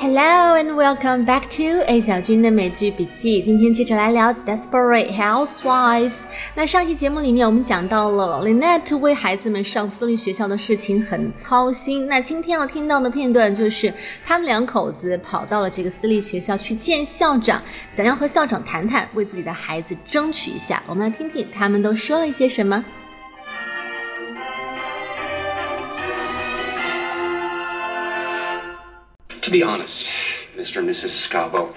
Hello and welcome back to A 小军的美剧笔记。今天接着来聊《Desperate Housewives》。那上期节目里面我们讲到了 Lynette 为孩子们上私立学校的事情很操心。那今天要听到的片段就是他们两口子跑到了这个私立学校去见校长，想要和校长谈谈，为自己的孩子争取一下。我们来听听他们都说了一些什么。Be honest, Mr. and Mrs. Scavo,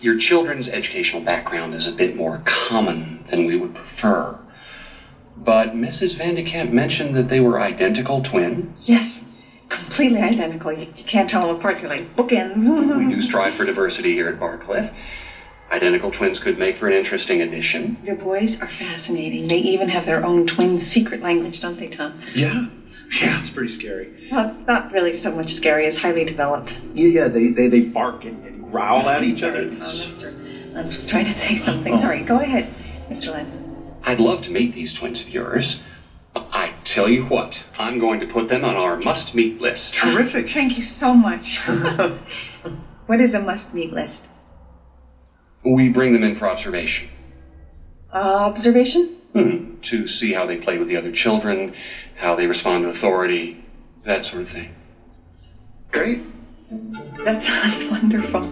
your children's educational background is a bit more common than we would prefer. But Mrs. Vandekamp mentioned that they were identical twins. Yes, completely identical. You, you can't tell them apart. You're like bookends. we do strive for diversity here at Barcliff. Identical twins could make for an interesting addition. The boys are fascinating. They even have their own twin secret language, don't they, Tom? Yeah. Yeah, it's pretty scary. Well, not really so much scary as highly developed. Yeah, yeah, they, they, they bark and, and growl at each Sorry, other. Tom, Mr. Lance was trying to say oh. something. Oh. Sorry, go ahead, Mr. Lance. I'd love to meet these twins of yours. I tell you what, I'm going to put them on our must meet list. Terrific. Thank you so much. what is a must-meet list? We bring them in for observation. observation? Hmm, to see how they play with the other children, how they respond to authority, that sort of thing. Great. That sounds wonderful.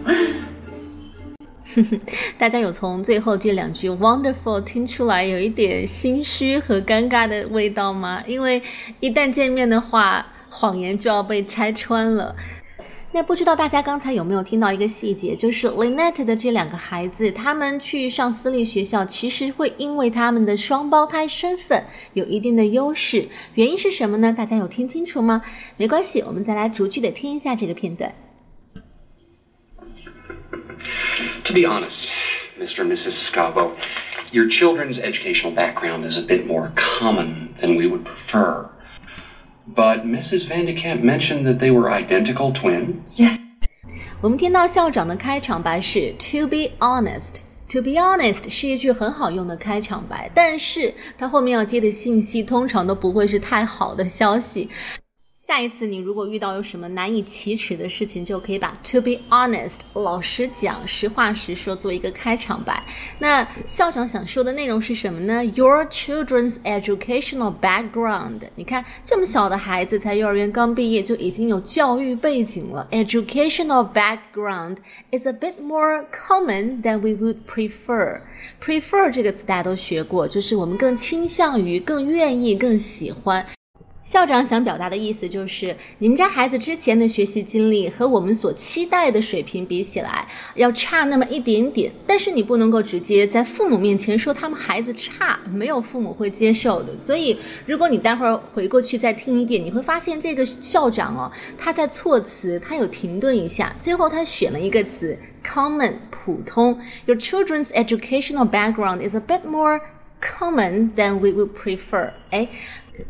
大家有从最后这两句 wonderful 听出来有一点心虚和尴尬的味道吗？因为一旦见面的话，谎言就要被拆穿了。 那不知道大家刚才有没有听到一个细节，就是 Lynette 的这两个孩子，他们去上私立学校，其实会因为他们的双胞胎身份有一定的优势。原因是什么呢？大家有听清楚吗？没关系，我们再来逐句的听一下这个片段。To be honest, Mr. and Mrs. Scavo, your children's educational background is a bit more common than we would prefer. But Mrs. Vandekamp mentioned that they were identical twins. Yes. 我们听到校长的开场白是 "To be honest." To be honest 是一句很好用的开场白，但是它后面要接的信息通常都不会是太好的消息。 下一次你如果遇到有什么难以启齿的事情，就可以把 "To be honest" 老实讲、实话实说做一个开场白。那校长想说的内容是什么呢？Your children's educational background。你看这么小的孩子，才幼儿园刚毕业就已经有教育背景了。Educational background is a bit more common than we would prefer. Prefer 这个词大家都学过，就是我们更倾向于、更愿意、更喜欢。校长想表达的意思就是，你们家孩子之前的学习经历和我们所期待的水平比起来，要差那么一点点。但是你不能够直接在父母面前说他们孩子差，没有父母会接受的。所以，如果你待会儿回过去再听一遍，你会发现这个校长哦，他在措辞他有停顿一下，最后他选了一个词 common 普通。Your children's educational background is a bit more common than we would prefer。哎。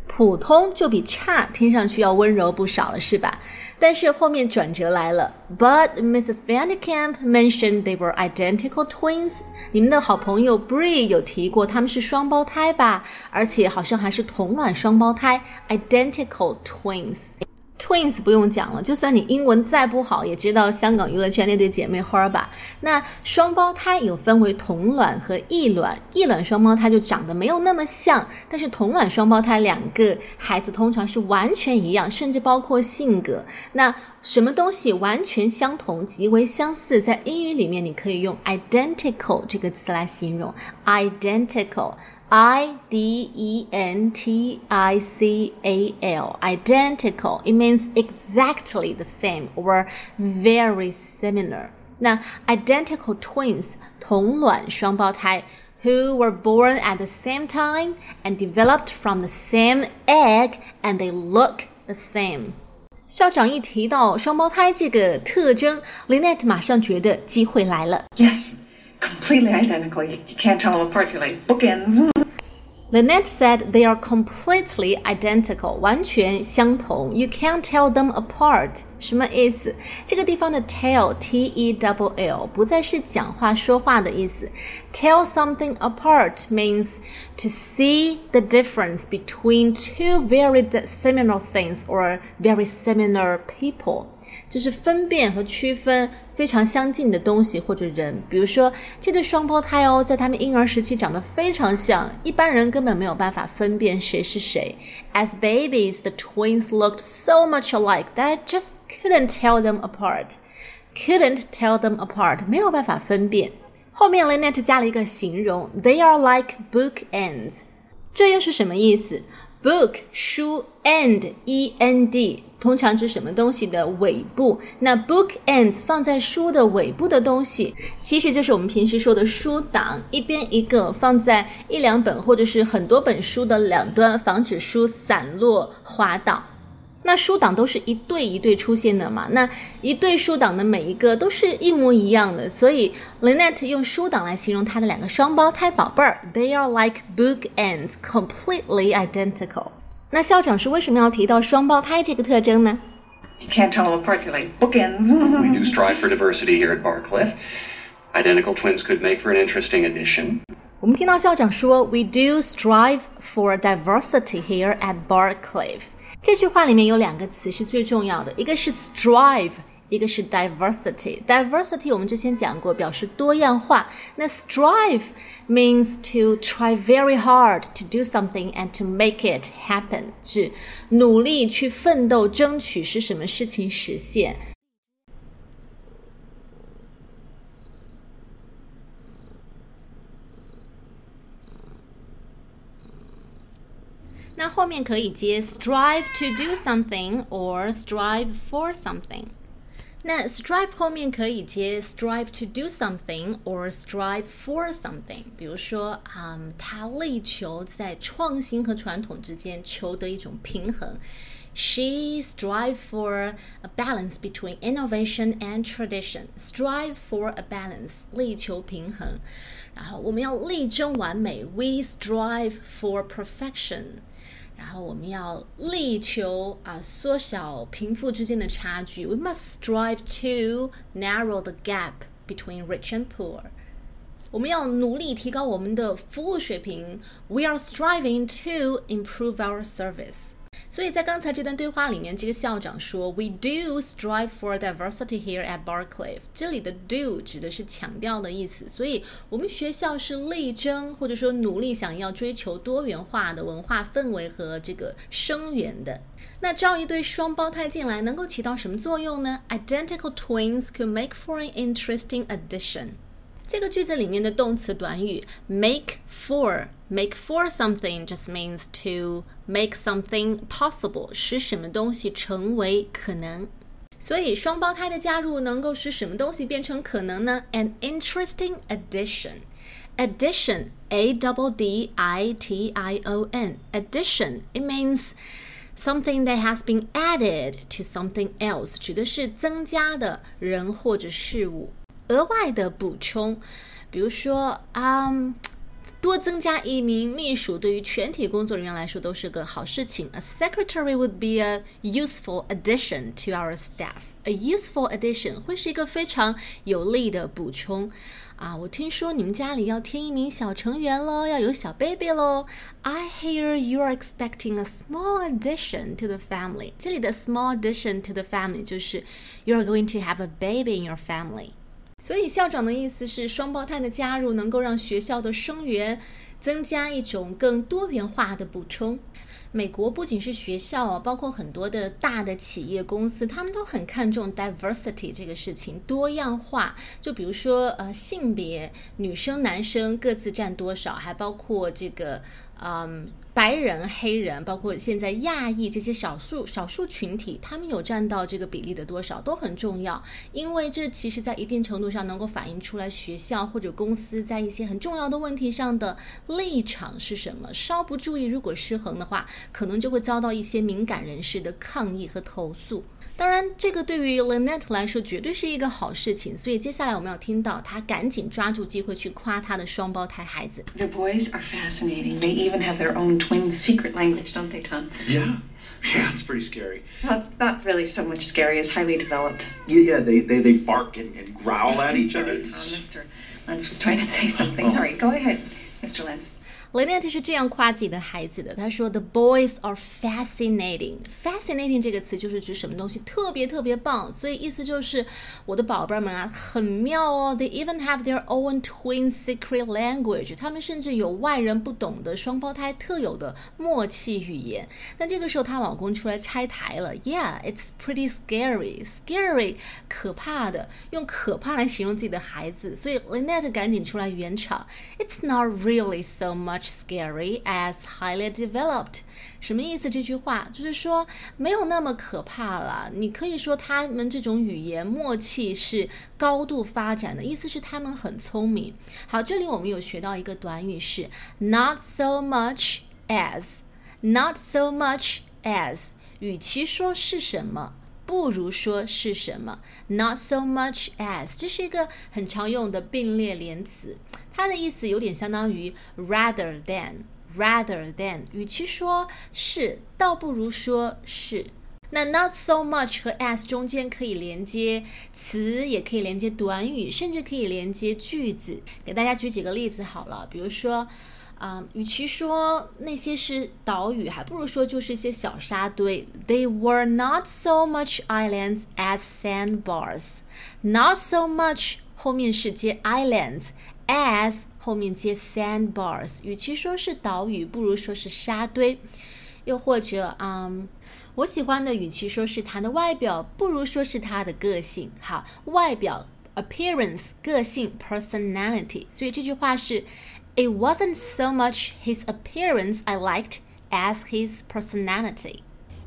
普通就比差听上去要温柔不少了，是吧？但是后面转折来了，But Mrs. Vandekamp mentioned they were identical twins。你们的好朋友 Bree 有提过他们是双胞胎吧？而且好像还是同卵双胞胎，identical twins。Twins 不用讲了，就算你英文再不好，也知道香港娱乐圈那对姐妹花吧？那双胞胎有分为同卵和异卵，异卵双胞胎就长得没有那么像，但是同卵双胞胎两个孩子通常是完全一样，甚至包括性格。那什么东西完全相同、极为相似，在英语里面你可以用 identical 这个词来形容，identical。I D E N T I C A L, identical. It means exactly the same or very similar. 那 identical twins 同卵双胞胎 who were born at the same time and developed from the same egg and they look the same. 校长一提到双胞胎这个特征，Lynette 马上觉得机会来了。 Yes. Completely identical. You, you can't tell them apart. You're like bookends. Lynette said they are completely identical, 完全相同。You can't tell them apart. 什么意思？这个地方的 tell t e double l 不再是讲话说话的意思。Tell something apart means to see the difference between two very similar things or very similar people，就是分辨和区分非常相近的东西或者人。比如说这对双胞胎哦，在他们婴儿时期长得非常像，一般人根本没有办法分辨谁是谁。As babies, the twins looked so much alike that I just couldn't tell them apart. Couldn't tell them apart，没有办法分辨。后面 Lynette 加了一个形容，They are like bookends，这又是什么意思？Book 书，end e n d 通常指什么东西的尾部？那 bookends 放在书的尾部的东西，其实就是我们平时说的书档，一边一个放在一两本或者是很多本书的两端，防止书散落滑倒。那书档都是一对一对出现的嘛？那一对书档的每一个都是一模一样的，所以 Lynette 用书档来形容她的两个双胞胎宝贝儿，They are like bookends, completely identical。那校长是为什么要提到双胞胎这个特征呢？You can't tell them apart. You're like bookends. we do strive for diversity here at Barcliffe. Identical twins could make for an interesting addition. 我们听到校长说，We do strive for diversity here at Barcliffe。这句话里面有两个词是最重要的，一个是 strive，一个是 diversity。diversity 我们之前讲过，表示多样化。那 strive means to try very hard to do something and to make it happen，指努力去奋斗，争取使什么事情实现。 那后面可以接 strive to do something or strive for something。那 strive 后面可以接 strive to do something or strive for something。比如说，嗯，他力求在创新和传统之间求得一种平衡。She strive for a balance between innovation and tradition. Strive for a balance，力求平衡。然后我们要力争完美。We strive for perfection。 然后我们要力求啊缩小贫富之间的差距。We must strive to narrow the gap between rich and poor。我们要努力提高我们的服务水平。We are striving to improve our service。 所以在刚才这段对话里面，这个校长说：“We do strive for diversity here at Barclay。”这里的 “do” 指的是强调的意思，所以我们学校是力争或者说努力想要追求多元化的文化氛围和这个生源的。那招一对双胞胎进来能够起到什么作用呢？Identical twins could make for an interesting addition。这个句子里面的动词短语 make for make for something just means to make something possible，使什么东西成为可能。所以双胞胎的加入能够使什么东西变成可能呢？An interesting addition. Addition, a double d i t i o n. Addition, it means something that has been added to something else，指的是增加的人或者事物。额外的补充，比如说啊，多增加一名秘书，对于全体工作人员来说都是个好事情。A secretary would be a useful addition to our staff. A useful addition 会是一个非常有利的补充啊！我听说你们家里要添一名小成员喽，要有小 baby 喽。I hear you are expecting a small addition to the family. 这里的 small addition to the family 就是 you are going to have a baby in your family. 所以校长的意思是，双胞胎的加入能够让学校的生源增加一种更多元化的补充。美国不仅是学校啊，包括很多的大的企业公司，他们都很看重 diversity 这个事情，多样化。就比如说呃，性别，女生男生各自占多少，还包括这个。嗯，白人、黑人，包括现在亚裔这些少数少数群体，他们有占到这个比例的多少都很重要，因为这其实在一定程度上能够反映出来学校或者公司在一些很重要的问题上的立场是什么。稍不注意，如果失衡的话，可能就会遭到一些敏感人士的抗议和投诉。当然，这个对于 Lynette 来说绝对是一个好事情，所以接下来我们要听到她赶紧抓住机会去夸她的双胞胎孩子。 The boys are fascinating. They even have their own twin secret language, don't they, Tom? Yeah. Yeah, it's pretty scary. Well, it's not really so much scary as highly developed. Yeah, yeah, they, they, they bark and, and growl at each Sorry, other. Tom. It's- Mr. Lentz was trying to say something. Sorry, go ahead, Mr. Lentz. Lynette 是这样夸自己的孩子的，她说：“The boys are fascinating。fascinating 这个词就是指什么东西特别特别棒，所以意思就是我的宝贝们啊，很妙哦。They even have their own twin secret language。他们甚至有外人不懂的双胞胎特有的默契语言。那这个时候，她老公出来拆台了。Yeah, it's pretty scary. Scary，可怕的，用可怕来形容自己的孩子。所以 Lynette 赶紧出来圆场。It's not really so much scary as highly developed。什么意思？这句话就是说没有那么可怕了。你可以说他们这种语言默契是高度发展的，意思是他们很聪明。好，这里我们有学到一个短语是 not so much as。Not so much as，与其说是什么，不如说是什么。Not so much as，这是一个很常用的并列连词，它的意思有点相当于 rather than。rather than，与其说是，倒不如说是。那 not so much 和 as 中间可以连接词，也可以连接短语，甚至可以连接句子。给大家举几个例子好了，比如说，啊、与其说那些是岛屿，还不如说就是一些小沙堆。They were not so much islands as sandbars. Not so much 后面是接 islands。as 后面接 sandbars，与其说是岛屿，不如说是沙堆。又或者，嗯，我喜欢的，与其说是他的外表，不如说是他的个性。好，外表 appearance 个性 personality，所以这句话是 ，It wasn't so much his appearance I liked as his personality。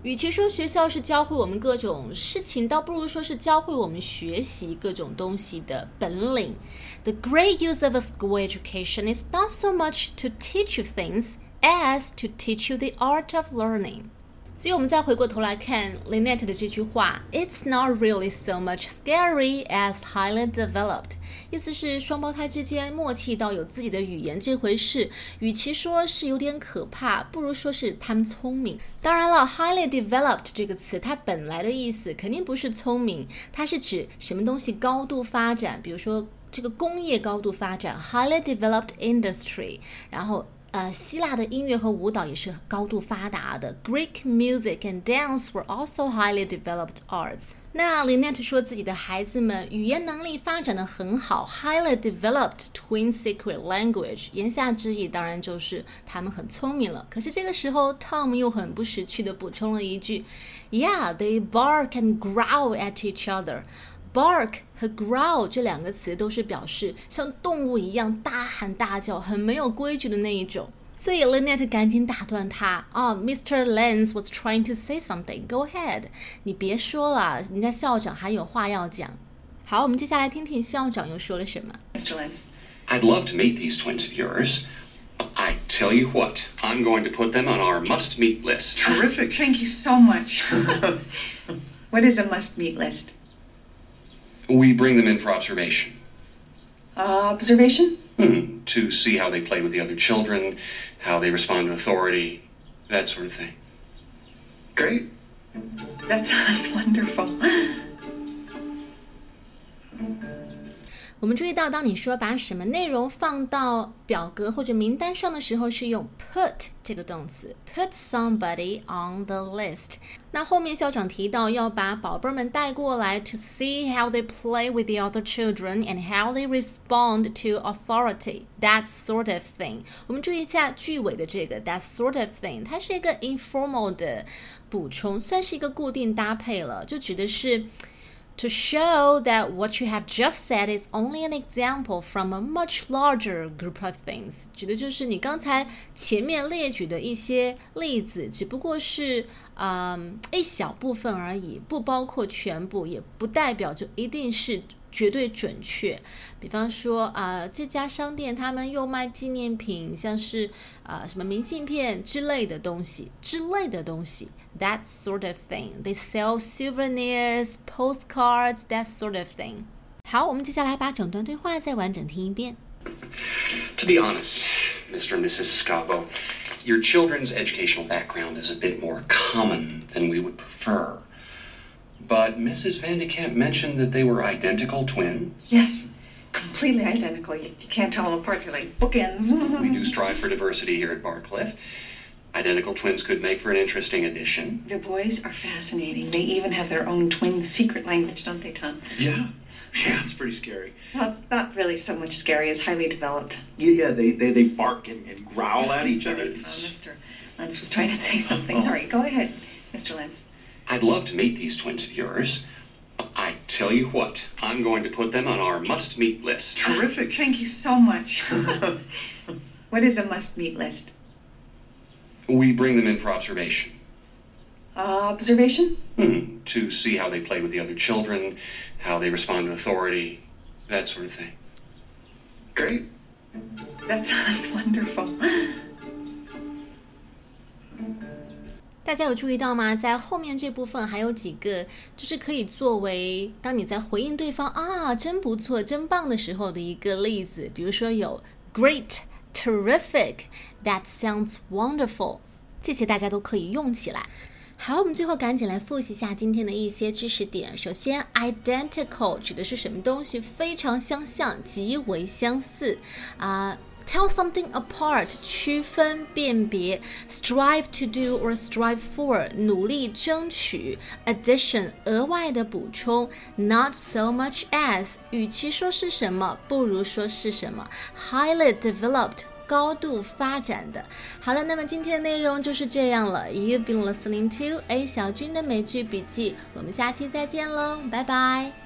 与其说学校是教会我们各种事情，倒不如说是教会我们学习各种东西的本领。The great use of a school education is not so much to teach you things as to teach you the art of learning. 所以，我们再回过头来看 Lynette 的这句话，It's not really so much scary as highly developed。意思是双胞胎之间默契到有自己的语言这回事，与其说是有点可怕，不如说是他们聪明。当然了，highly developed 这个词它本来的意思肯定不是聪明，它是指什么东西高度发展，比如说这个工业高度发展，highly developed industry，然后。呃，希腊的音乐和舞蹈也是高度发达的。Greek music and dance were also highly developed arts。那 Lynette 说自己的孩子们语言能力发展的很好，highly developed twin secret language。言下之意当然就是他们很聪明了。可是这个时候，Tom 又很不识趣的补充了一句：“Yeah, they bark and growl at each other。” Bark 和 growl 这两个词都是表示像动物一样大喊大叫、很没有规矩的那一种。所以 Lynette 赶紧打断他啊、oh,，Mr. Lenz was trying to say something. Go ahead，你别说了，人家校长还有话要讲。好，我们接下来听听校长又说了什么。 Mr. Lentz. I'd love to meet these twins of yours. I tell you what, I'm going to put them on our must meet list. Terrific. Thank you so much. what is a must meet list? We bring them in for observation. Uh, observation? Hmm, to see how they play with the other children, how they respond to authority, that sort of thing. Great. That sounds wonderful. 我们注意到，当你说把什么内容放到表格或者名单上的时候，是用 put 这个动词，put somebody on the list。那后面校长提到要把宝贝们带过来，to see how they play with the other children and how they respond to authority，that sort of thing。我们注意一下句尾的这个 that sort of thing，它是一个 informal 的补充，算是一个固定搭配了，就指的是。to show that what you have just said is only an example from a much larger group of things，指的就是你刚才前面列举的一些例子，只不过是嗯一小部分而已，不包括全部，也不代表就一定是 绝对准确。比方说啊、这家商店他们又卖纪念品，像是啊、什么明信片之类的东西，之类的东西，that sort of thing. They sell souvenirs, postcards, that sort of thing. 好，我们接下来把整段对话再完整听一遍。 To be honest, Mr. and Mrs. Scavo, your children's educational background is a bit more common than we would prefer. But Mrs. Van de Kamp mentioned that they were identical twins. Yes, completely identical. You, you can't tell them apart. They're like bookends. We do strive for diversity here at Barcliff. Identical twins could make for an interesting addition. The boys are fascinating. They even have their own twin secret language, don't they, Tom? Yeah. Yeah, it's pretty scary. Well, it's not really so much scary as highly developed. Yeah, yeah, they, they, they bark and, and growl at each other. Sorry, Tom. Mr. Lentz was trying to say something. Oh. Sorry, go ahead, Mr. Lentz. I'd love to meet these twins of yours. I tell you what, I'm going to put them on our must meet list. Terrific. Thank you so much. what is a must-meet list? We bring them in for observation. Uh, observation? Hmm, to see how they play with the other children, how they respond to authority, that sort of thing. Great. That sounds wonderful. 大家有注意到吗？在后面这部分还有几个，就是可以作为当你在回应对方啊，真不错、真棒的时候的一个例子。比如说有 great、terrific、that sounds wonderful，这些大家都可以用起来。好，我们最后赶紧来复习一下今天的一些知识点。首先，identical 指的是什么东西非常相像、极为相似啊。Tell something apart，区分、辨别；strive to do or strive for，努力争取；addition，额外的补充；not so much as，与其说是什么，不如说是什么；highly developed。高度发展的。好了，那么今天的内容就是这样了。You've been listening to A 小军的美剧笔记，我们下期再见喽，拜拜。